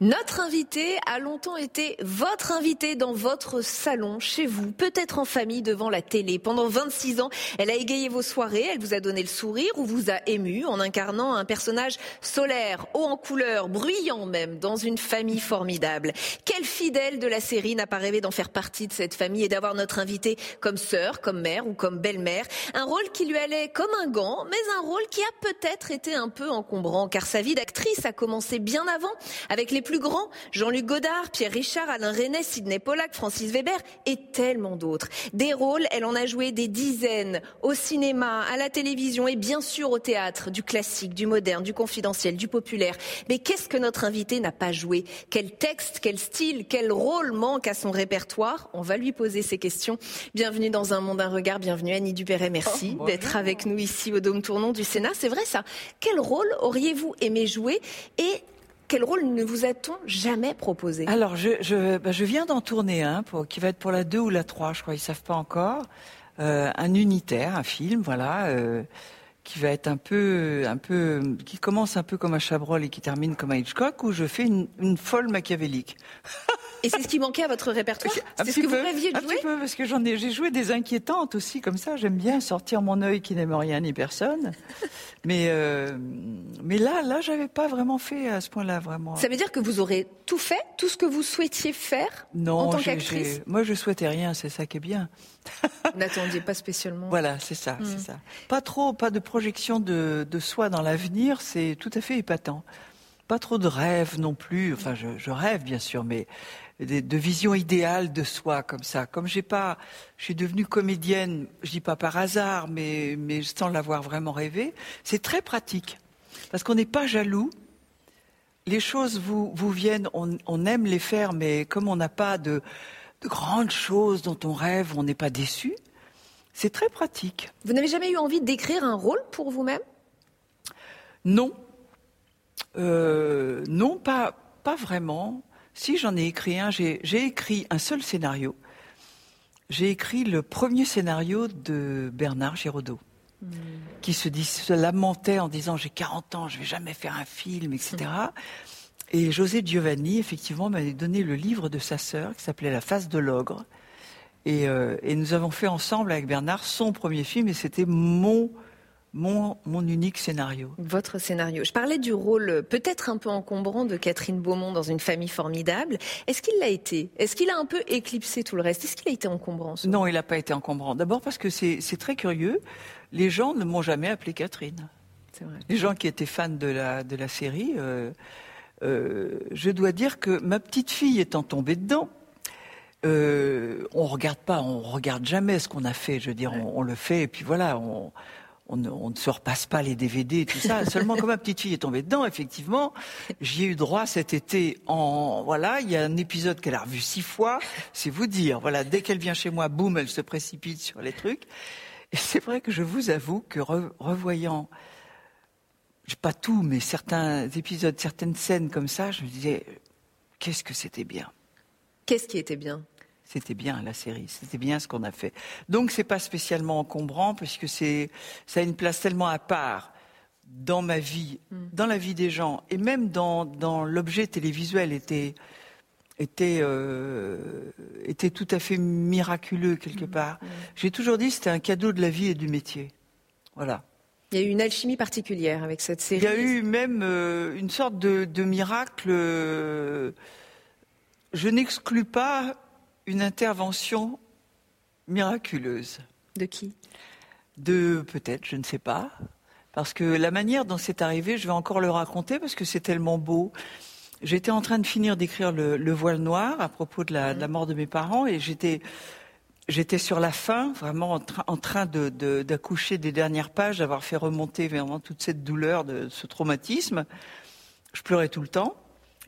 Notre invité a longtemps été votre invité dans votre salon, chez vous, peut-être en famille devant la télé. Pendant 26 ans, elle a égayé vos soirées, elle vous a donné le sourire ou vous a ému en incarnant un personnage solaire, haut en couleur, bruyant même, dans une famille formidable. Quel fidèle de la série n'a pas rêvé d'en faire partie de cette famille et d'avoir notre invité comme sœur, comme mère ou comme belle-mère? Un rôle qui lui allait comme un gant, mais un rôle qui a peut-être été un peu encombrant, car sa vie d'actrice a commencé bien avant, avec les plus grands, Jean-Luc Godard, Pierre Richard, Alain Resnais, Sidney Pollack, Francis Weber et tellement d'autres. Des rôles, elle en a joué des dizaines au cinéma, à la télévision et bien sûr au théâtre, du classique, du moderne, du confidentiel, du populaire. Mais qu'est-ce que notre invité n'a pas joué? Quel texte, quel style, quel rôle manque à son répertoire? On va lui poser ces questions. Bienvenue dans un monde, un regard, bienvenue Annie Dupéret, merci Oh, d'être avec nous ici au Dôme Tournant du Sénat. C'est vrai ça. Quel rôle auriez-vous aimé jouer? Et quel rôle ne vous a-t-on jamais proposé? Alors, je, je, bah, je viens d'en tourner un pour, qui va être pour la 2 ou la 3, je crois, ils savent pas encore. Euh, un unitaire, un film, voilà, euh, qui va être un peu, un peu, qui commence un peu comme un Chabrol et qui termine comme un Hitchcock, où je fais une, une folle machiavélique. Et c'est ce qui manquait à votre répertoire C'est ce que vous rêviez de un jouer petit peu, parce que j'en ai, j'ai joué des inquiétantes aussi, comme ça. J'aime bien sortir mon œil qui n'aime rien ni personne. Mais, euh, mais là, là, j'avais pas vraiment fait à ce point-là, vraiment. Ça veut dire que vous aurez tout fait, tout ce que vous souhaitiez faire Non, en tant qu'actrice moi je souhaitais rien, c'est ça qui est bien. N'attendiez pas spécialement. Voilà, c'est ça, c'est ça. Pas trop, pas de projection de, de soi dans l'avenir, c'est tout à fait épatant. Pas trop de rêves non plus. Enfin, je, je rêve bien sûr, mais de, de vision idéale de soi comme ça. Comme j'ai pas, je suis devenue comédienne, je dis pas par hasard, mais mais sans l'avoir vraiment rêvé. C'est très pratique parce qu'on n'est pas jaloux. Les choses vous vous viennent, on, on aime les faire, mais comme on n'a pas de de grandes choses dont on rêve, on n'est pas déçu. C'est très pratique. Vous n'avez jamais eu envie d'écrire un rôle pour vous-même? Non. Euh, non, pas, pas vraiment. Si j'en ai écrit un, j'ai écrit un seul scénario. J'ai écrit le premier scénario de Bernard Giraudot, qui se, dit, se lamentait en disant j'ai 40 ans, je vais jamais faire un film, etc. Et José Giovanni, effectivement, m'avait donné le livre de sa sœur qui s'appelait La face de l'ogre. Et, euh, et nous avons fait ensemble avec Bernard son premier film et c'était mon, mon, mon unique scénario. Votre scénario. Je parlais du rôle peut-être un peu encombrant de Catherine Beaumont dans une famille formidable. Est-ce qu'il l'a été? Est-ce qu'il a un peu éclipsé tout le reste? Est-ce qu'il a été encombrant Non, il n'a pas été encombrant. D'abord parce que c'est très curieux. Les gens ne m'ont jamais appelé Catherine. Vrai. Les gens qui étaient fans de la, de la série, euh, euh, je dois dire que ma petite fille étant tombée dedans, euh, on regarde pas, on regarde jamais ce qu'on a fait. Je veux dire, on, on le fait et puis voilà, on, on, ne, on ne se repasse pas les DVD et tout ça. Seulement quand ma petite fille est tombée dedans, effectivement, j'y ai eu droit cet été. En voilà, il y a un épisode qu'elle a revu six fois. C'est vous dire. Voilà, dès qu'elle vient chez moi, boum, elle se précipite sur les trucs. Et c'est vrai que je vous avoue que re- revoyant pas tout, mais certains épisodes, certaines scènes comme ça, je me disais, qu'est-ce que c'était bien. Qu'est-ce qui était bien? C'était bien la série, c'était bien ce qu'on a fait. Donc c'est pas spécialement encombrant puisque c'est ça a une place tellement à part dans ma vie, dans la vie des gens et même dans, dans l'objet télévisuel était était euh, était tout à fait miraculeux quelque part. J'ai toujours dit que c'était un cadeau de la vie et du métier. Voilà. Il y a eu une alchimie particulière avec cette série. Il y a eu même euh, une sorte de, de miracle. euh, je n'exclus pas une intervention miraculeuse. De qui? De peut-être, je ne sais pas. Parce que la manière dont c'est arrivé, je vais encore le raconter parce que c'est tellement beau. J'étais en train de finir d'écrire le, voile noir à propos de la, mort de mes parents et j'étais j'étais sur la fin, vraiment en, train d'accoucher des dernières pages, d'avoir fait remonter vraiment toute cette douleur, de ce traumatisme. Je pleurais tout le temps.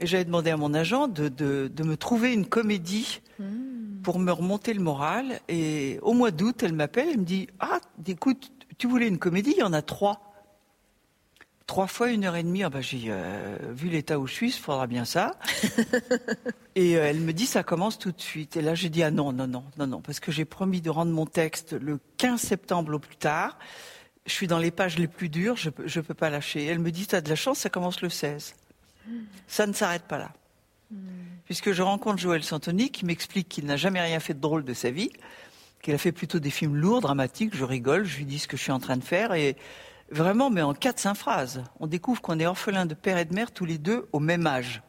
Et j'avais demandé à mon agent de, de, me trouver une comédie hmm. pour me remonter le moral. Et au mois d'août, elle m'appelle et me dit Ah, écoute, tu voulais une comédie, il y en a trois. Trois fois une heure et demie. Ah bah, j'ai euh, vu l'état où je suis, il faudra bien ça. et euh, elle me dit ça commence tout de suite. Et là, j'ai dit ah non, non, non, non, non, parce que j'ai promis de rendre mon texte le 15 septembre au plus tard. Je suis dans les pages les plus dures, je ne peux pas lâcher. Elle me dit, tu as de la chance, ça commence le 16. Ça ne s'arrête pas là. Puisque je rencontre Joël Santoni qui m'explique qu'il n'a jamais rien fait de drôle de sa vie, qu'il a fait plutôt des films lourds, dramatiques, je rigole, je lui dis ce que je suis en train de faire et vraiment, mais en quatre, cinq phrases, on découvre qu'on est orphelin de père et de mère tous les deux au même âge.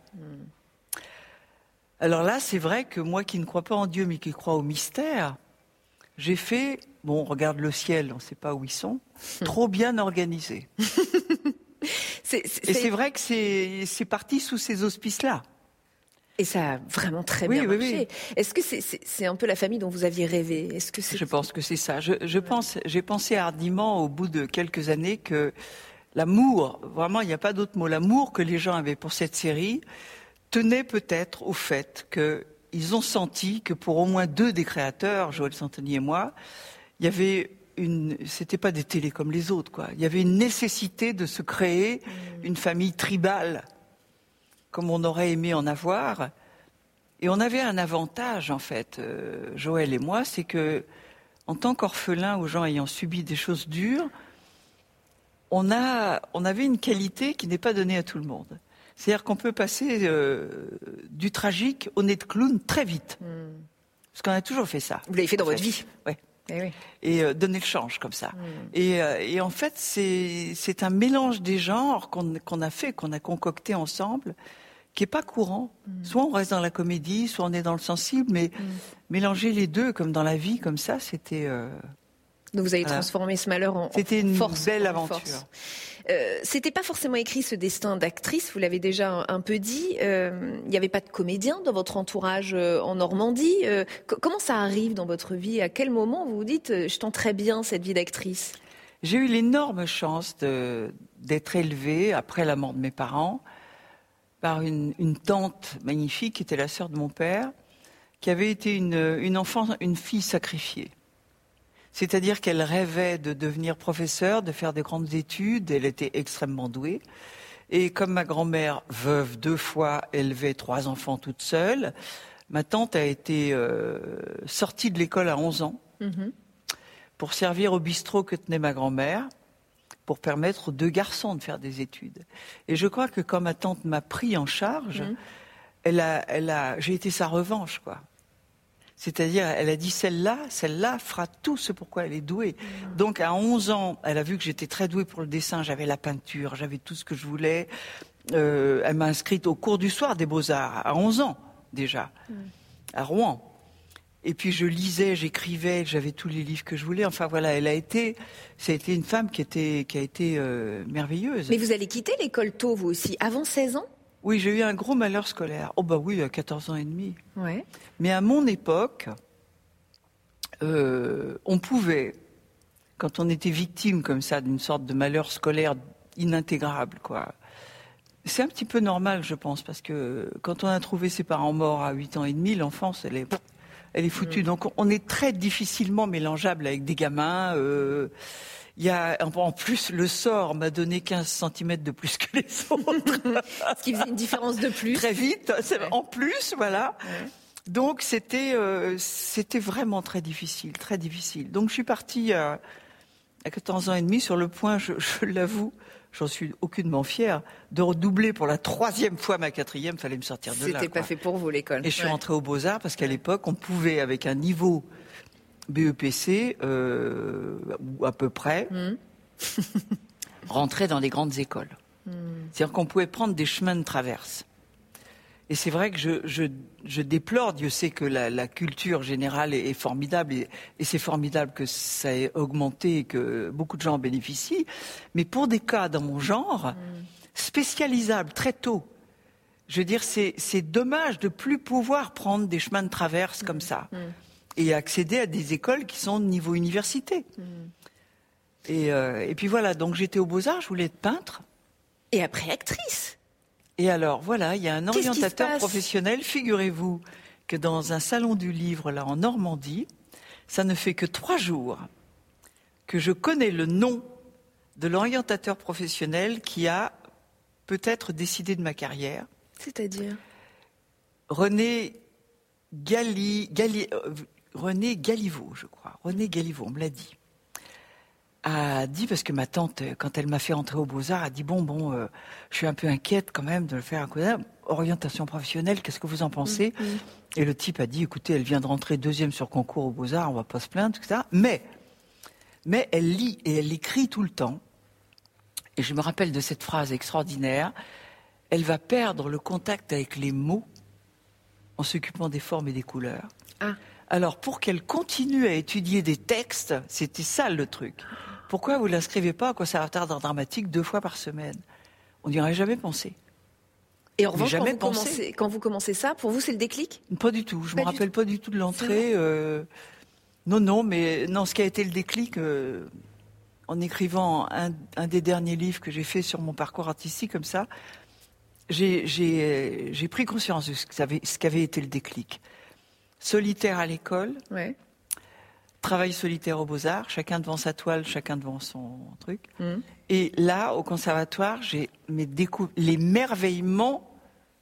Alors là, c'est vrai que moi qui ne crois pas en Dieu mais qui crois au mystère, j'ai fait, bon, on regarde le ciel, on ne sait pas où ils sont, trop bien organisé. Et c'est vrai que c'est parti sous ces auspices-là. Et ça a vraiment très bien marché. Est-ce que c'est un peu la famille dont vous aviez rêvé? Est-ce que Je pense que c'est ça. Je, pense, j'ai pensé hardiment au bout de quelques années que l'amour, vraiment, il n'y a pas d'autre mot, l'amour que les gens avaient pour cette série tenait peut-être au fait qu'ils ont senti que pour au moins deux des créateurs, Joël Santoni et moi, il y avait une, c'était pas des télés comme les autres, quoi. Il y avait une nécessité de se créer mm. une famille tribale, comme on aurait aimé en avoir. Et on avait un avantage, en fait, euh, Joël et moi, c'est que, en tant qu'orphelin aux gens ayant subi des choses dures, on a, on avait une qualité qui n'est pas donnée à tout le monde. C'est-à-dire qu'on peut passer euh, du tragique au nez de clown très vite. Mm. Parce qu'on a toujours fait ça. Vous l'avez fait dans votre vie. Ouais. Eh et, euh, donner le change comme ça. Hmm. Euh, et, en fait, c'est un mélange des genres qu'on a fait, qu'on a concocté ensemble, qui est pas courant. Hmm. Soit on reste dans la comédie, soit on est dans le sensible, mais hmm. mélanger les deux, comme dans la vie, comme ça, c'était. Euh, Donc vous avez transformé ce malheur en C'était une belle aventure. Euh, c'était pas forcément écrit ce destin d'actrice, vous l'avez déjà un, peu dit. Euh, il n'y avait pas de comédien dans votre entourage euh, en Normandie. comment ça arrive dans votre vie? À quel moment vous vous dites je tente très bien cette vie d'actrice? J'ai eu l'énorme chance d'être élevée après la mort de mes parents par une, tante magnifique qui était la sœur de mon père, qui avait été une enfant, une fille sacrifiée. C'est-à-dire qu'elle rêvait de devenir professeure, de faire des grandes études. Elle était extrêmement douée. Et comme ma grand-mère, veuve deux fois, élevait trois enfants toute seule, ma tante a été euh, sortie de l'école à 11 ans mhm. pour servir au bistrot que tenait ma grand-mère, pour permettre aux deux garçons de faire des études. Et je crois que quand ma tante m'a pris en charge, mhm. elle a, elle a, j'ai été sa revanche, quoi. C'est-à-dire, elle a dit celle-là, celle-là fera tout ce pourquoi elle est douée. Donc, à 11 ans, elle a vu que j'étais très douée pour le dessin. J'avais la peinture, j'avais tout ce que je voulais. Euh, elle m'a inscrite au cours du soir des Beaux-Arts, à 11 ans déjà, à Rouen. Et puis je lisais, j'écrivais, j'avais tous les livres que je voulais. Enfin voilà, elle a été, ça a été une femme qui, était, qui a été euh, merveilleuse. Mais vous allez quitter l'école tôt, vous aussi, avant 16 ans? Oui, j'ai eu un gros malheur scolaire. Oh bah oui, à 14 ans et demi. Ouais. Mais à mon époque, euh, on pouvait, quand on était victime comme ça d'une sorte de malheur scolaire inintégrable, quoi. C'est un petit peu normal, je pense, parce que quand on a trouvé ses parents morts à 8 ans et demi, l'enfance, elle est, elle est foutue. Mm. Donc on est très difficilement mélangeable avec des gamins. Euh, il y a, en plus, le sort m'a donné 15 cm de plus que les autres. Ce qui faisait une différence de plus. Très vite, en plus, voilà. Donc c'était euh, c'était vraiment très difficile, très difficile. Donc je suis partie à, à 14 ans et demi sur le point, je, je l'avoue, j'en suis aucunement fière, de redoubler pour la troisième fois ma quatrième, fallait me sortir de là. C'était pas fait pour vous l'école. Et je suis rentrée aux Beaux-Arts parce qu'à l'époque, on pouvait, avec un niveau BEPC, euh, ou à peu près, hmm. rentrer dans des grandes écoles. Hmm. C'est-à-dire qu'on pouvait prendre des chemins de traverse. Et c'est vrai que je, je, je, déplore, Dieu sait que la, la culture générale est, est formidable, et, et c'est formidable que ça ait augmenté et que beaucoup de gens en bénéficient. Mais pour des cas dans mon genre, Mm. spécialisables très tôt, je veux dire, c'est c'est dommage de plus pouvoir prendre des chemins de traverse comme ça et accéder à des écoles qui sont de niveau université. Et, euh, et puis voilà, donc j'étais au Beaux-Arts, je voulais être peintre. Et après, actrice. Et alors, voilà, il y a un orientateur professionnel. Figurez-vous que dans un salon du livre, là, en Normandie, ça ne fait que trois jours que je connais le nom de l'orientateur professionnel qui a peut-être décidé de ma carrière. C'est-à-dire? René Galli, Galli- euh, René Galliveau, je crois. René Galliveau, on me l'a dit. A dit, parce que ma tante, quand elle m'a fait entrer aux Beaux-Arts, a dit Bon, bon, euh, je suis un peu inquiète quand même de le faire coup d'œil. Orientation professionnelle, qu'est-ce que vous en pensez Et le type a dit Écoutez, elle vient de rentrer deuxième sur concours aux Beaux-Arts, on va pas se plaindre, etc. Mais, mais elle lit et elle écrit tout le temps. Et je me rappelle de cette phrase extraordinaire Elle va perdre le contact avec les mots en s'occupant des formes et des couleurs. Ah. Alors, pour qu'elle continue à étudier des textes, c'était ça le truc. Pourquoi vous ne l'inscrivez pas au conservatoire d'art dramatique deux fois par semaine? On n'y aurait jamais pensé. Et en revanche, quand vous, commencez, quand vous commencez ça, pour vous, c'est le déclic? Pas du tout. Je Pas me rappelle pas du tout de l'entrée. euh, non, non, mais non, ce qui a été le déclic, euh, en écrivant un, un des derniers livres que j'ai fait sur mon parcours artistique comme ça, j'ai- j'ai pris conscience de ce qu'avait ce qu'avait été le déclic. Solitaire à l'école, Ouais. travail solitaire aux Beaux-Arts, chacun devant sa toile, chacun devant son truc. Mhm. Et là, au conservatoire, j'ai merveillements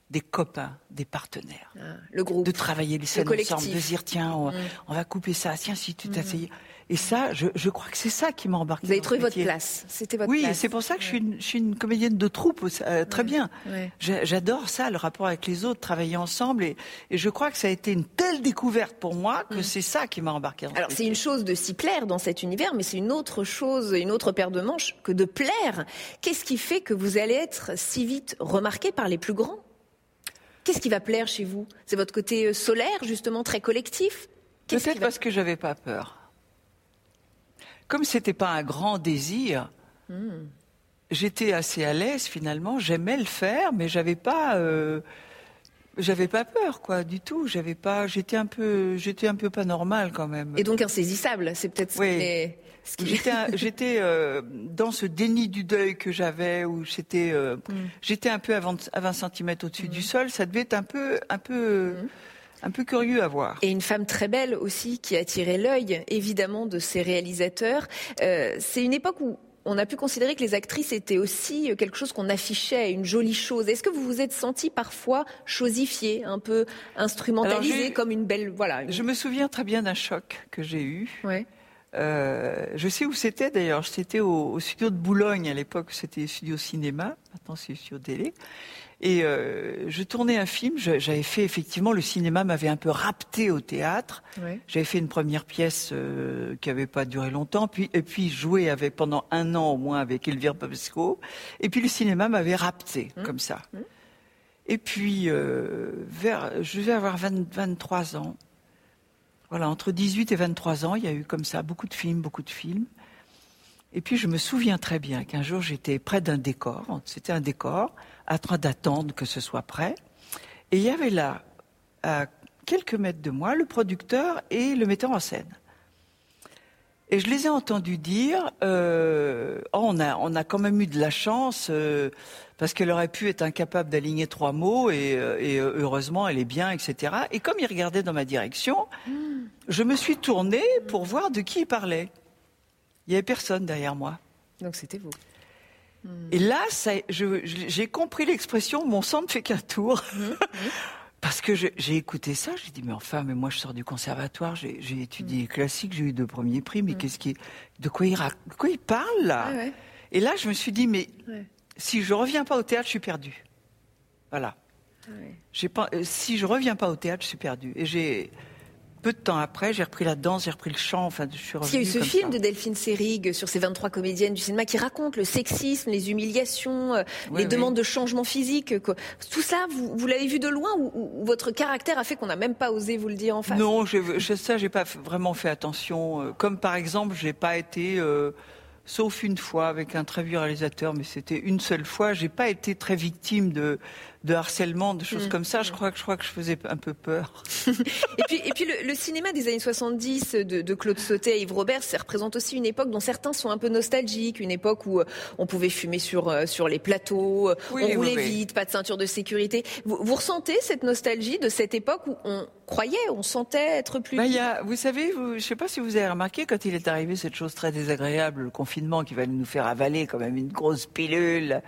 des copains, des partenaires. Ah, le groupe. De travailler les scènes ensemble, de dire tiens, on, on va couper ça, tiens, si tu t'asseyais. Et ça, je, je crois que c'est ça qui m'a embarqué. Vous avez trouvé votre place. C'était votre Oui, place. c'est pour ça que je, suis une, je suis une comédienne de troupe, euh, très bien. ouais. J'adore ça, le rapport avec les autres, travailler ensemble. Et, et je crois que ça a été une telle découverte pour moi que c'est ça qui m'a embarqué. Mm. Alors c'est une chose de s'y plaire dans cet univers, mais c'est une autre chose, une autre paire de manches que de plaire. Qu'est-ce qui fait que vous allez être si vite remarqué par les plus grands? Qu'est-ce qui va plaire chez vous? C'est votre côté euh, solaire, justement, très collectif? Peut-être va- parce que j'avais pas peur. Comme c'était pas un grand désir, Hmm. j'étais assez à l'aise finalement. J'aimais le faire, mais j'avais pas, euh, j'avais pas peur quoi du tout. J'avais pas, j'étais un peu, j'étais un peu pas normal quand même. Et donc insaisissable, c'est peut-être ce Oui. qui est- ce qui- J'étais, j'étais euh, dans ce déni du deuil que j'avais, où j'étais, euh, j'étais un peu à 20, à 20 cm au-dessus du sol. Ça devait être un peu, un peu, un peu curieux à voir. Et une femme très belle aussi qui a attiré l'œil, évidemment, de ces réalisateurs. Euh, c'est une époque où on a pu considérer que les actrices étaient aussi quelque chose qu'on affichait, une jolie chose. Est-ce que vous vous êtes senti parfois chosifié, un peu instrumentalisé Alors, j'ai- comme une belle, voilà. une- Je me souviens très bien d'un choc que j'ai eu. Ouais. Euh, je sais où c'était d'ailleurs. C'était au, au studio de Boulogne à l'époque. C'était studio cinéma. Maintenant c'est studio télé. Et euh, je tournais un film. J'avais fait effectivement le cinéma m'avait un peu rapté au théâtre. J'avais fait une première pièce euh, qui avait pas duré longtemps. Puis et puis joué avec pendant un an au moins avec Elvire Babesco. Et puis le cinéma m'avait rapté comme ça. Et puis euh, vers, je vais avoir 20 23 ans. Voilà, entre 18 et 23 ans, il y a eu comme ça beaucoup de films, beaucoup de films. Et puis je me souviens très bien qu'un jour j'étais près d'un décor, c'était un décor, à train d'attendre que ce soit prêt. Et il y avait là, à quelques mètres de moi, le producteur et le metteur en scène. Et je les ai entendus dire, euh, oh, on, a, on a quand même eu de la chance, euh, parce qu'elle aurait pu être incapable d'aligner trois mots, et, euh, et, heureusement elle est bien, etc. Et comme ils regardaient dans ma direction, je me suis tournée pour voir de qui ils parlaient. Il n'y avait personne derrière moi. Donc c'était vous. Et là, j'ai compris l'expression mon sang ne fait qu'un tour. Parce que j'ai écouté ça, j'ai dit, mais enfin, mais moi je sors du conservatoire, j'ai étudié classique, j'ai eu deux premiers prix, mais qu'est-ce qui. De quoi il, de quoi il parle là ouais. Et là, je me suis dit, mais Ouais. si je reviens pas au théâtre, je suis perdu. Voilà. Ouais. Pas, euh, si je reviens pas au théâtre, je suis perdu. Et j'ai, peu de temps après, j'ai repris la danse, j'ai repris le chant. Enfin, je suis Il y a eu ce film de Delphine Seyrig sur ces 23 comédiennes du cinéma qui raconte le sexisme, les humiliations, euh, les demandes de changement physique. Tout ça, vous, vous l'avez vu de loin ou, votre caractère a fait qu'on n'a même pas osé vous le dire en face? Non, je, je, ça, j'ai pas vraiment fait attention. Euh, comme par exemple, j'ai pas été. Euh, sauf une fois avec un très vieux réalisateur, mais c'était une seule fois. J'ai pas été très victime de de harcèlement, de choses mm. comme ça. Je crois que je crois que je faisais un peu peur. et puis et puis le, cinéma des années 70 de, de Claude Sautet et Yves Robert, ça représente aussi une époque dont certains sont un peu nostalgiques, une époque où euh, on pouvait fumer sur euh, sur les plateaux, euh, on roulait vite, pas de ceinture de sécurité. Vous, vous ressentez cette nostalgie de cette époque où on croyait, on sentait être plus. Bah, y a, vous savez, je ne sais pas si vous avez remarqué quand il est arrivé cette chose très désagréable, le confinement qui va nous faire avaler quand même une grosse pilule.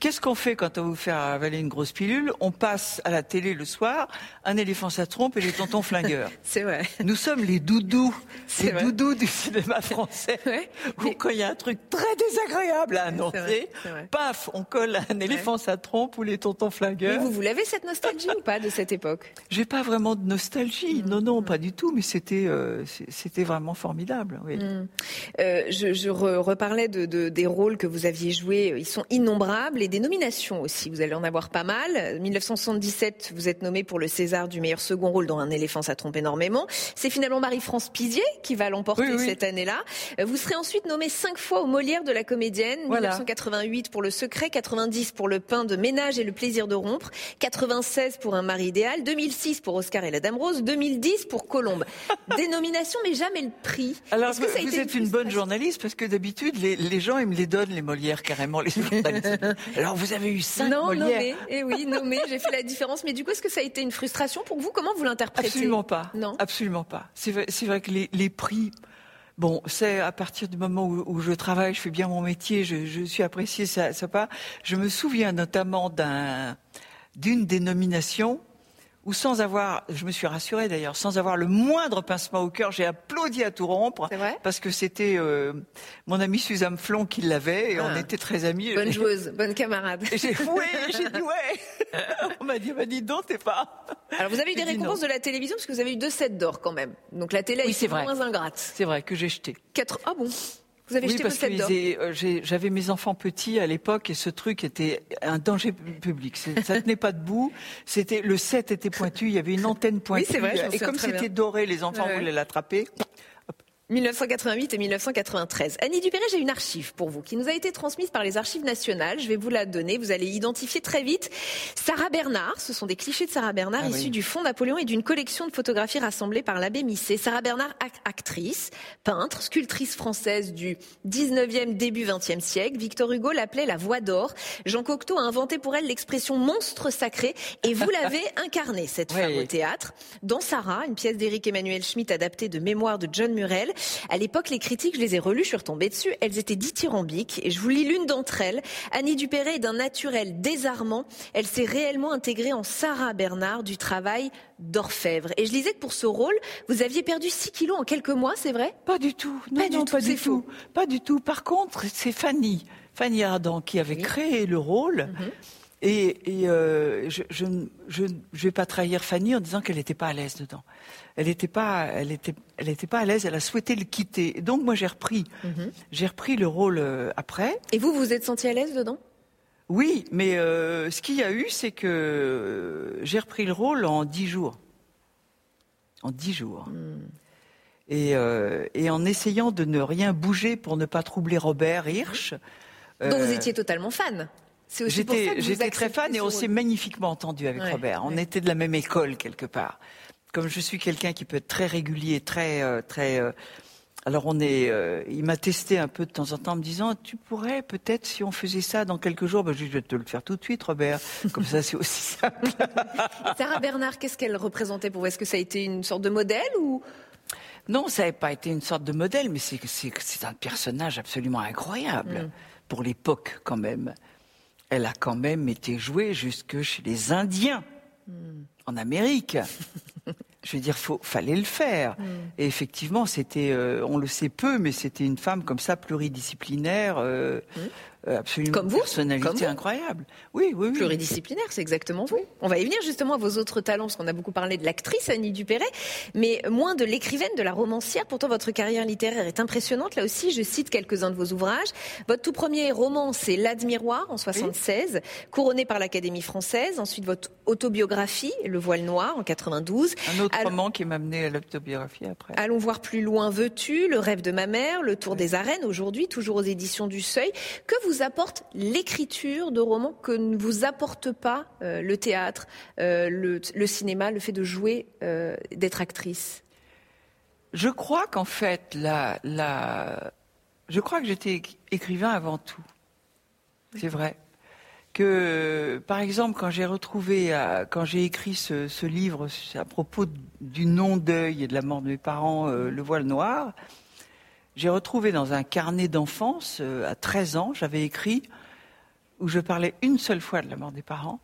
Qu'est-ce qu'on fait quand on vous fait avaler une grosse pilule On passe à la télé le soir, un éléphant ça trompe et les tontons flingueurs. C'est vrai. Nous sommes les doudous, les doudous du cinéma français. Ouais. Où quand il y a un truc très désagréable à annoncer, paf, on colle un éléphant ça trompe ou les tontons flingueurs. Mais vous, vous l'avez cette nostalgie ou pas de cette époque? J'ai pas vraiment de nostalgie. Non, non, pas du tout, mais c'était euh, c'était vraiment formidable. Oui. Mm. Euh, je, reparlais de, des rôles que vous aviez joués. Ils sont innombrables et des nominations aussi. Vous allez en avoir pas mal. 1977, vous êtes nommé pour le César du meilleur second rôle dans Un éléphant, ça trompe énormément. C'est finalement Marie-France Pizier qui va l'emporter cette année-là. Euh, vous serez ensuite nommé cinq fois au Molière de la comédienne. 1988 pour Le Secret, 90 pour Le Pain de ménage et le plaisir de rompre, 96 pour Un mari idéal, 2006 pour Oscar et la Dame Rose 2010 pour Colombe. Dénomination, mais jamais le prix. Alors, vous, êtes une, bonne journaliste parce que d'habitude, les, gens, ils me les donnent, les Molières, carrément, les journalistes. Alors, vous avez eu cinq non, Molières. Nommé. Eh oui, nommé, j'ai fait la différence. Mais du coup, est-ce que ça a été une frustration pour vous? Comment vous l'interprétez? Absolument pas. Non. Absolument pas. C'est vrai, que les, prix, Bon, c'est à partir du moment où, je travaille, je fais bien mon métier, je, suis apprécié, ça, ça pas. Je me souviens notamment d'un, d'une dénomination où sans avoir, je me suis rassurée d'ailleurs, sans avoir le moindre pincement au cœur, j'ai applaudi à tout rompre parce que c'était euh, mon ami Suzanne Flon qui l'avait et on ah. était très amis. Bonne joueuse, bonne camarade. j'ai oui, j'ai dit ouais. on m'a dit, bah dis donc, t'es pas. Alors vous avez eu des récompenses de la télévision parce que vous avez eu deux sets d'or quand même. Donc la télé est moins ingrate. C'est vrai que j'ai jeté. Quatre. Ah bon? Vous avez oui, parce que euh, j'avais mes enfants petits à l'époque et ce truc était un danger public. Ça tenait pas debout. C'était le set était pointu. Il y avait une antenne pointue. Oui, c'est vrai. Et comme c'était doré, les enfants voulaient l'attraper. 1988 et 1993. Annie Dupéré, j'ai une archive pour vous qui nous a été transmise par les archives nationales. Je vais vous la donner. Vous allez identifier très vite Sarah Bernard. Ce sont des clichés de Sarah Bernard ah issus du Fonds Napoléon et d'une collection de photographies rassemblées par l'abbé Misset. Sarah Bernard, actrice, peintre, sculptrice française du 19e, début 20e siècle. Victor Hugo l'appelait la voix d'or. Jean Cocteau a inventé pour elle l'expression monstre sacré et vous l'avez incarnée, cette femme au théâtre. Dans Sarah, une pièce d'Éric Emmanuel Schmitt adaptée de mémoire de John Murrell. À l'époque, les critiques, je les ai relues, je suis retombée dessus. Elles étaient dithyrambiques et je vous lis l'une d'entre elles. Annie Dupéré est d'un naturel désarmant. Elle s'est réellement intégrée en Sarah Bernard du travail d'orfèvre. Et je lisais que pour ce rôle, vous aviez perdu 6 kilos en quelques mois, c'est vrai? Pas du tout. Non, pas du tout. Pas du tout. Pas du tout. Par contre, c'est Fanny, Fanny Ardant qui avait créé le rôle. Mhm. Et, euh, je ne vais pas trahir Fanny en disant qu'elle n'était pas à l'aise dedans elle n'était pas, elle était, elle était pas à l'aise. Elle a souhaité le quitter. donc moi j'ai repris, mhm. j'ai repris le rôle euh, après. Et vous, vous êtes senti à l'aise dedans? Oui, mais euh, ce qu'il y a eu, c'est que j'ai repris le rôle en dix jours. En dix jours. Hmm. Et, et, en essayant de ne rien bouger pour ne pas troubler Robert Hirsch. Dont vous étiez totalement fan. J'étais très fan et on s'est magnifiquement entendu avec Robert. On était de la même école quelque part comme je suis quelqu'un qui peut être très régulier, très, euh, très. Euh, alors on est, euh, il m'a testé un peu de temps en temps en me disant, tu pourrais peut-être si on faisait ça dans quelques jours, ben, je vais te le faire tout de suite, Robert. Comme ça, c'est aussi simple. Sarah Bernard, qu'est-ce qu'elle représentait pour vous? Est-ce que ça a été une sorte de modèle ou? Non, ça n'a pas été une sorte de modèle, mais c'est c'est un personnage absolument incroyable mm. pour l'époque quand même. Elle a quand même été jouée jusque chez les Indiens. Mm. En Amérique. je veux dire, faut, fallait le faire. Mm. Et effectivement, c'était, euh, on le sait peu, mais c'était une femme comme ça, pluridisciplinaire, euh, mm. Euh, absolument Comme vous, personnalité comme vous. incroyable. Oui, oui, oui. Pluridisciplinaire, c'est exactement vous. On va y venir justement à vos autres talents, parce qu'on a beaucoup parlé de l'actrice Annie Dupéret, mais moins de l'écrivaine, de la romancière. Pourtant, votre carrière littéraire est impressionnante. Là aussi, je cite quelques-uns de vos ouvrages. Votre tout premier roman, c'est L'Admiroir en 76, couronné par l'Académie française. Ensuite, votre autobiographie, Le Voile Noir en 92. Un autre Al- roman qui m'a amené à l'autobiographie après. Allons voir plus loin, veux-tu, Le rêve de ma mère, Le tour des arènes aujourd'hui, toujours aux éditions du Seuil. Que vous apporte l'écriture de romans que ne vous apporte pas euh, le théâtre, euh, le, cinéma, le fait de jouer, euh, d'être actrice? Je crois qu'en fait, la, je crois que j'étais éc- écrivain avant tout. C'est vrai. Que, par exemple, quand j'ai retrouvé, quand j'ai écrit ce, ce livre à propos du non-deuil et de la mort de mes parents, Le voile noir, j'ai retrouvé dans un carnet d'enfance, euh, à 13 ans, j'avais écrit, où je parlais une seule fois de la mort des parents,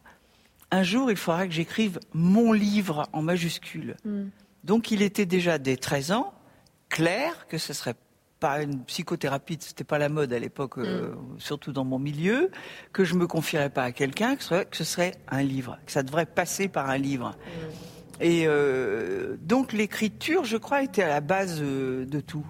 un jour, il faudra que j'écrive mon livre en majuscule. Donc il était déjà dès 13 ans clair que ce serait pas une psychothérapie, c'était pas la mode à l'époque, euh, surtout dans mon milieu, que je me confierais pas à quelqu'un, que, ce serait- que ce serait un livre, que ça devrait passer par un livre. Et euh, donc l'écriture, je crois, était à la base de tout.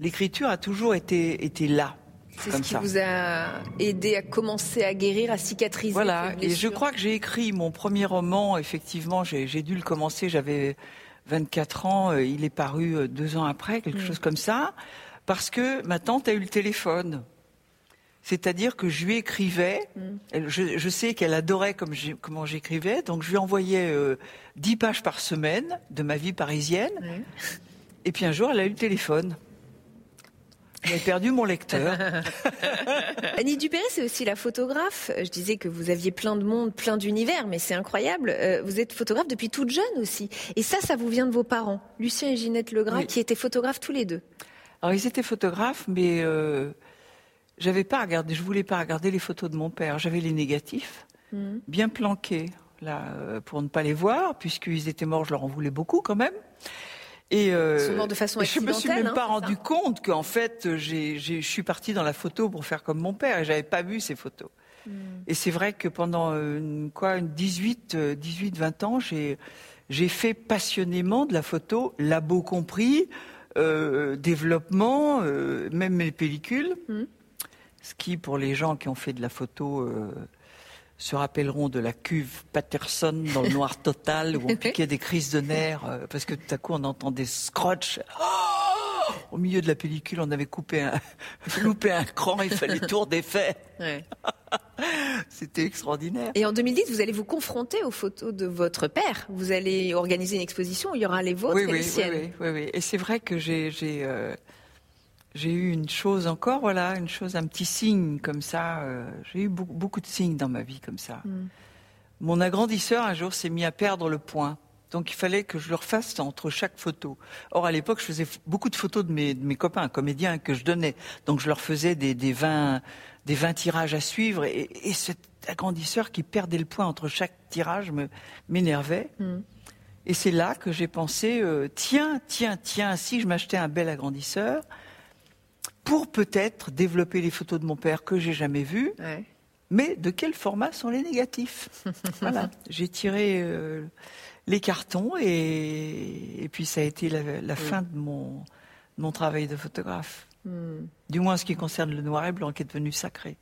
L'écriture a toujours été, été là. C'est ce qui ça. vous a aidé à commencer à guérir, à cicatriser. Voilà, et je crois que j'ai écrit mon premier roman, effectivement, j'ai dû le commencer, j'avais 24 ans, euh, il est paru euh, deux ans après, quelque chose comme ça, parce que ma tante a eu le téléphone. C'est-à-dire que je lui écrivais, elle- je, je sais qu'elle adorait comme comment j'écrivais, donc je lui envoyais euh, 10 pages par semaine de ma vie parisienne, et puis un jour elle a eu le téléphone. J'ai perdu mon lecteur. Annie Dupéret, c'est aussi la photographe. Je disais que vous aviez plein de monde, plein d'univers, mais c'est incroyable. Euh, Vous êtes photographe depuis toute jeune aussi. Et ça, ça vous vient de vos parents, Lucien et Ginette Legras, Oui. qui étaient photographes tous les deux. Alors ils étaient photographes, mais euh, j'avais pas regardé, je voulais pas regarder les photos de mon père. J'avais les négatifs, bien planqués là euh, pour ne pas les voir, puisqu'ils étaient morts. Je leur en voulais beaucoup quand même. Et euh, Ils sont morts de façon je me suis même hein, pas rendu compte qu'en fait je suis partie dans la photo pour faire comme mon père et j'avais pas vu ces photos. Et c'est vrai que pendant euh, une, quoi, une 18, euh, 18, 20 ans, j'ai, j'ai fait passionnément de la photo, labo compris, euh, développement, euh, même mes pellicules. Ce qui, pour les gens qui ont fait de la photo, euh, se rappelleront de la cuve Patterson dans le noir total où on piquait des crises de nerfs euh, parce que tout à coup on entend des scrotch. Oh Au milieu de la pellicule, on avait coupé un, loupé un cran, il fallait tout défaire. C'était extraordinaire. Et en 2010, vous allez vous confronter aux photos de votre père. Vous allez organiser une exposition où il y aura les vôtres oui, et oui, les oui, siennes. oui, oui, oui. Et c'est vrai que j'ai j'ai euh, j'ai eu une chose encore, voilà, une chose, un petit signe comme ça. euh, j'ai eu beaucoup, beaucoup de signes dans ma vie comme ça. Mm. Mon agrandisseur un jour s'est mis à perdre le point. Donc il fallait que je le refasse entre chaque photo. Or à l'époque, je faisais beaucoup de photos de mes, de mes copains comédiens que je donnais. Donc je leur faisais des, des 20 des 20 tirages à suivre et, et cet agrandisseur qui perdait le point entre chaque tirage m'énervait. Et c'est là que j'ai pensé, euh, tiens, tiens, tiens, si je m'achetais un bel agrandisseur, pour peut-être développer les photos de mon père que j'ai jamais vues, Ouais. mais de quel format sont les négatifs Voilà, j'ai tiré euh, les cartons et, et puis ça a été la, la fin de mon, de mon travail de photographe. Du moins en ce qui concerne le noir et blanc qui est devenu sacré.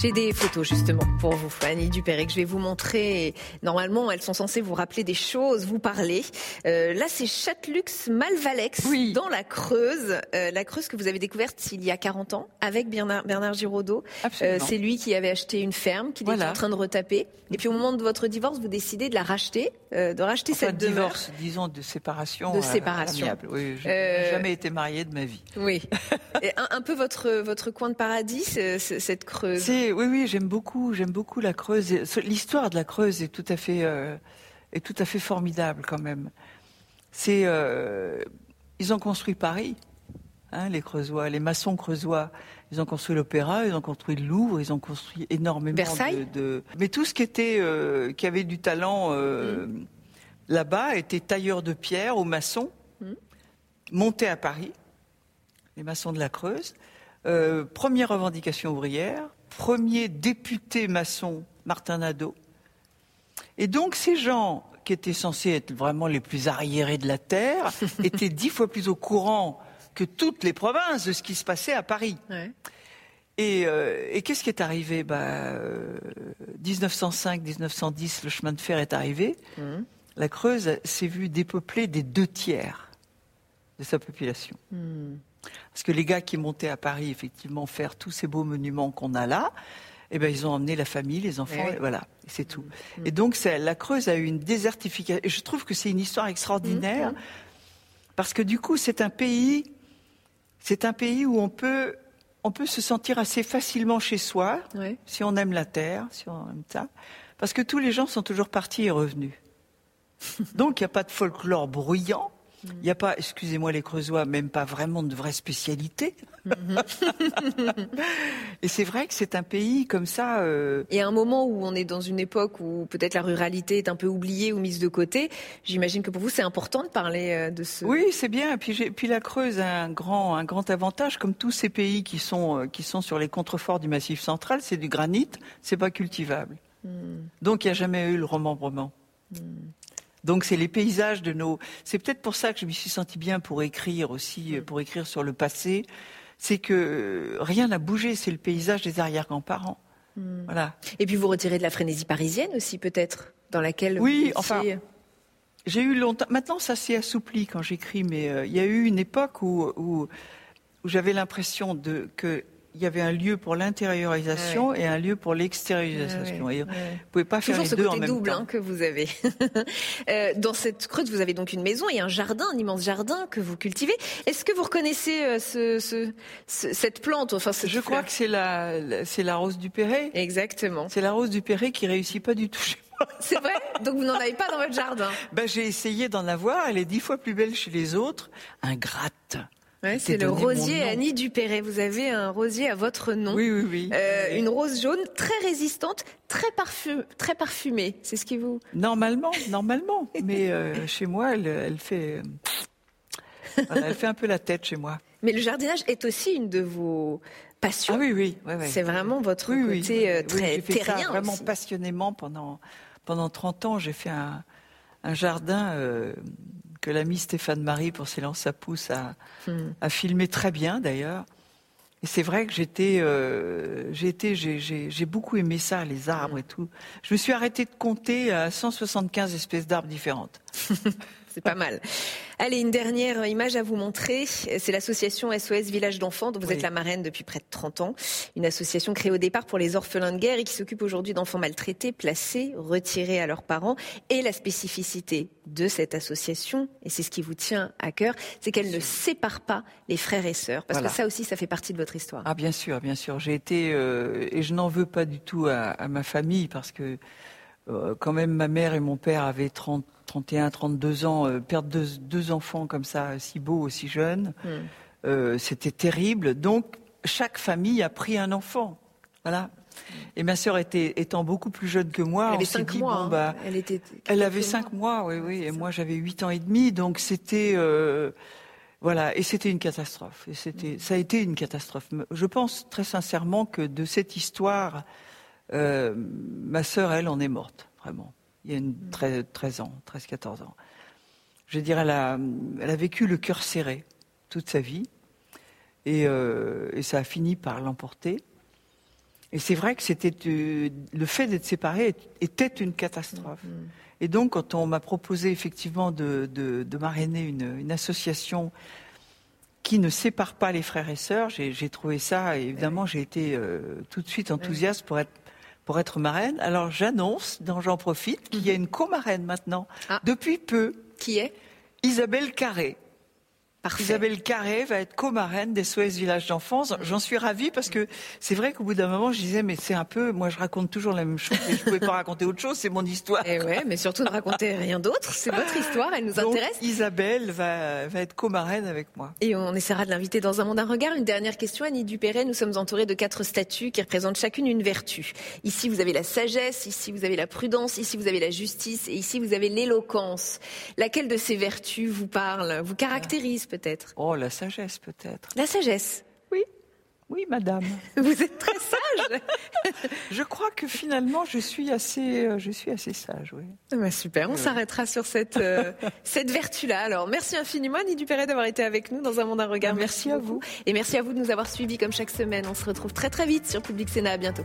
J'ai des photos justement pour vous, Annie Dupéret, que je vais vous montrer. Normalement, elles sont censées vous rappeler des choses, vous parler. Euh, là, c'est Châtelux Malvalex, Oui. dans la Creuse. Euh, la Creuse que vous avez découverte il y a 40 ans avec Bernard, Bernard Giraudot. Absolument. Euh, c'est lui qui avait acheté une ferme, qu'il Voilà. est en train de retaper. Et puis au moment de votre divorce, vous décidez de la racheter, euh, de racheter Enfin, cette demeure. divorce, disons, de séparation. De séparation. amiable. Oui, je n'ai jamais été mariée de ma vie. Oui. Et un, un peu votre, votre coin de paradis, ce- ce- cette Creuse. C'est oui oui j'aime beaucoup j'aime beaucoup la Creuse. L'histoire de la Creuse est tout à fait euh, est tout à fait formidable quand même. C'est euh, ils ont construit Paris hein, les Creusois les maçons creusois. Ils ont construit l'opéra ils ont construit le Louvre ils ont construit énormément Versailles. de, de- mais tout ce qui était euh, qui avait du talent Mm. là-bas était tailleur de pierre ou maçon Mm. monté à Paris les maçons de la Creuse. Euh, première revendication ouvrière, premier député maçon Martin Nadeau. Et donc ces gens qui étaient censés être vraiment les plus arriérés de la Terre étaient dix fois plus au courant que toutes les provinces de ce qui se passait à Paris. Ouais. Et, euh, et qu'est-ce qui est arrivé? Bah, euh, 1905-1910, le chemin de fer est arrivé. Mhm. La Creuse s'est vue dépeuplée des deux tiers de sa population. Mhm. Parce que les gars qui montaient à Paris, effectivement, faire tous ces beaux monuments qu'on a là, eh ben, ils ont emmené la famille, les enfants, Eh oui. et voilà, c'est tout. Et donc, la Creuse a eu une désertification. Et je trouve que c'est une histoire extraordinaire, parce que du coup, c'est un pays, c'est un pays où on peut, on peut se sentir assez facilement chez soi, si on aime la terre, si on aime ça, parce que tous les gens sont toujours partis et revenus. Donc, il n'y a pas de folklore bruyant. Il n'y a pas, excusez-moi les Creusois, même pas vraiment de vraie spécialité. et c'est vrai que c'est un pays comme ça. euh, Et à un moment où on est dans une époque où peut-être la ruralité est un peu oubliée ou mise de côté, j'imagine que pour vous c'est important de parler euh, de ce. Oui, c'est bien. Et puis, la Creuse a un grand, un grand avantage, comme tous ces pays qui sont, euh, qui sont sur les contreforts du Massif central, c'est du granit, c'est pas cultivable. Donc il n'y a jamais eu le remembrement. Donc c'est les paysages de nos. C'est peut-être pour ça que je m'y suis sentie bien pour écrire aussi, euh, pour écrire sur le passé. C'est que euh, rien n'a bougé. C'est le paysage des arrière-grands-parents. Voilà. Et puis vous retirez de la frénésie parisienne aussi peut-être, dans laquelle Oui, vous étiez- enfin, J'ai eu longtemps. Maintenant, ça s'est assoupli quand j'écris, mais euh, il y a eu une époque où, où, où j'avais l'impression de que il y avait un lieu pour l'intériorisation et un lieu pour l'extériorisation. Ouais, Et ouais. Vous pouvez pas faire Toujours les ce deux en côté même double temps. hein, que vous avez. Euh, dans cette creuse, vous avez donc une maison et un jardin, un immense jardin que vous cultivez. Est-ce que vous reconnaissez euh, ce, ce- ce- cette plante enfin, cette Je crois que c'est la, la- c'est la rose du Perret. Exactement. C'est la rose du Perret qui réussit pas du tout chez moi. C'est vrai? Donc vous n'en avez pas dans votre jardin? Ben, j'ai essayé d'en avoir. Elle est dix fois plus belle chez les autres. Un gratte. Ouais, C'est le rosier. Annie Dupéret. Vous avez un rosier à votre nom. Oui, oui, oui. Euh, une rose jaune très résistante, très, parfum, très parfumée. C'est ce qui vous. Normalement, normalement. Mais euh, chez moi, elle, elle fait, euh, voilà, elle fait un peu la tête chez moi. Mais le jardinage est aussi une de vos passions. Ah oui, oui, oui, oui. C'est vraiment votre Oui, côté oui, très fait ça terrien. vraiment aussi. passionnément pendant pendant 30 ans. J'ai fait un, un jardin euh, que l'ami Stéphane Marie pour Silence ça pousse a, Hmm. a filmé très bien d'ailleurs. Et c'est vrai que j'étais, euh, j'ai été, j'ai, j'ai, j'ai beaucoup aimé ça, les arbres et tout. Je me suis arrêtée de compter à 175 espèces d'arbres différentes. C'est pas mal. Allez, une dernière image à vous montrer. C'est l'association SOS Village d'enfants dont vous Oui. êtes la marraine depuis près de 30 ans. Une association créée au départ pour les orphelins de guerre et qui s'occupe aujourd'hui d'enfants maltraités, placés, retirés à leurs parents. Et la spécificité de cette association, et c'est ce qui vous tient à cœur, c'est qu'elle ne sépare pas les frères et sœurs. Parce Voilà. que ça aussi, ça fait partie de votre histoire. Ah bien sûr, bien sûr. J'ai été euh, et je n'en veux pas du tout à, à ma famille parce que euh, quand même ma mère et mon père avaient 30, 31, 32 ans, euh, perdre deux, deux enfants comme ça, si beaux, aussi jeunes, Hmm. euh, c'était terrible. Donc chaque famille a pris un enfant, voilà. Et ma sœur était étant beaucoup plus jeune que moi, Elle on avait s'est 5 dit, mois. bon, hein. bah, Elle était. elle avait cinq mois, oui, oui, et moi j'avais huit ans et demi, donc c'était euh, voilà, et c'était une catastrophe. Et c'était, ça a été une catastrophe. Je pense très sincèrement que de cette histoire, euh, ma sœur, elle, en est morte, vraiment. Il y a une, 13, 13 ans, 13, 14 ans. Je veux dire, elle a, elle a vécu le cœur serré toute sa vie, et, euh, et ça a fini par l'emporter. Et c'est vrai que c'était euh, le fait d'être séparé était une catastrophe. Et donc, quand on m'a proposé effectivement de, de, de marrainer une, une association qui ne sépare pas les frères et sœurs, j'ai trouvé ça, et évidemment, j'ai été euh, tout de suite enthousiaste pour être pour être marraine. Alors, j'annonce, dont j'en profite, qu'il y a une co-marraine maintenant, Ah. depuis peu, Qui est? Isabelle Carré. Parfait. Isabelle Carré va être co-marraine des SOS Village d'enfance. J'en suis ravie parce que c'est vrai qu'au bout d'un moment, je disais, mais c'est un peu, moi je raconte toujours la même chose et je pouvais pas raconter autre chose, c'est mon histoire. Et ouais, mais surtout ne racontez rien d'autre. C'est votre histoire, elle nous Donc, intéresse. Isabelle va, va être co-marraine avec moi. Et on essaiera de l'inviter dans un monde un regard. Une dernière question, Annie Dupéret. Nous sommes entourés de quatre statues qui représentent chacune une vertu. Ici, vous avez la sagesse, ici, vous avez la prudence, ici, vous avez la justice, et ici, vous avez l'éloquence. Laquelle de ces vertus vous parle, vous caractérise peut-être Oh, la sagesse peut-être. La sagesse. Oui. Oui, madame. Vous êtes très sage. Je crois que finalement, je suis assez, euh, je suis assez sage, oui. Ah bah super, on s'arrêtera sur cette, euh, cette vertu-là. Alors, merci infiniment, Annie Dupéret, d'avoir été avec nous dans Un Monde, un Regard. Merci à beaucoup. vous. Et merci à vous de nous avoir suivis comme chaque semaine. On se retrouve très très vite sur Public Sénat. À bientôt.